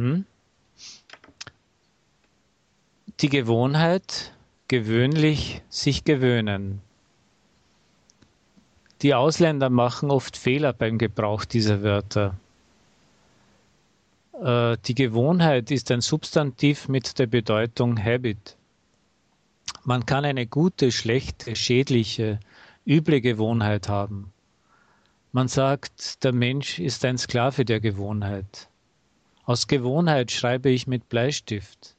Mhm. Die Gewohnheit, gewöhnlich sich gewöhnen. Die Ausländer machen oft Fehler beim Gebrauch dieser Wörter. Äh, die Gewohnheit ist ein Substantiv mit der Bedeutung Habit. Man kann eine gute, schlechte, schädliche, üble Gewohnheit haben. Man sagt, der Mensch ist ein Sklave der Gewohnheit. Aus Gewohnheit schreibe ich mit Bleistift.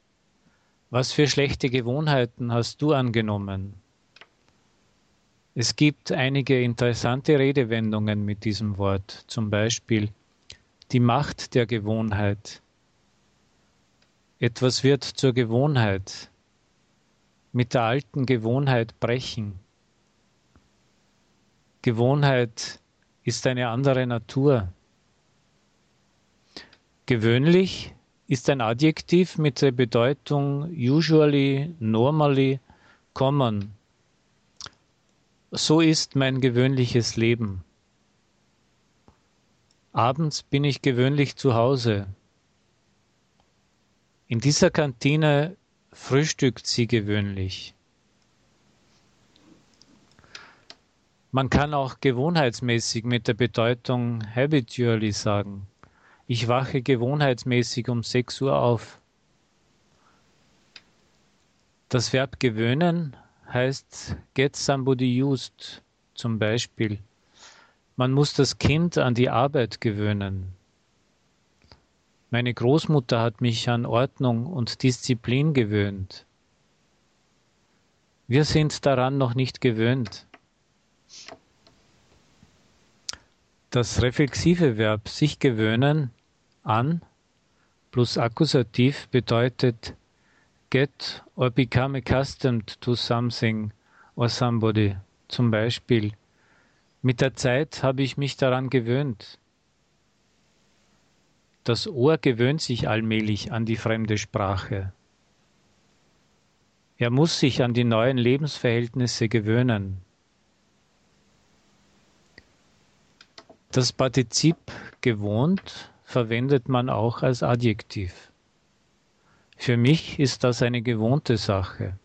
Was für schlechte Gewohnheiten hast du angenommen? Es gibt einige interessante Redewendungen mit diesem Wort, zum Beispiel die Macht der Gewohnheit. Etwas wird zur Gewohnheit. Mit der alten Gewohnheit brechen. Gewohnheit ist eine andere Natur. Gewöhnlich ist ein Adjektiv mit der Bedeutung usually, normally, common so ist mein gewöhnliches Leben. Abends bin ich gewöhnlich zu Hause. In dieser Kantine frühstückt sie gewöhnlich. Man kann auch gewohnheitsmäßig mit der Bedeutung habitually sagen. Ich wache gewohnheitsmäßig um 6 Uhr auf. Das Verb gewöhnen heißt get somebody used zum Beispiel. Man muss das Kind an die Arbeit gewöhnen. Meine Großmutter hat mich an Ordnung und Disziplin gewöhnt. Wir sind daran noch nicht gewöhnt. Das reflexive Verb sich gewöhnen an plus Akkusativ bedeutet get or become accustomed to something or somebody. Zum Beispiel, mit der Zeit habe ich mich daran gewöhnt. Das Ohr gewöhnt sich allmählich an die fremde Sprache. Er muss sich an die neuen Lebensverhältnisse gewöhnen. Das Partizip gewohnt verwendet man auch als Adjektiv. Für mich ist das eine gewohnte Sache.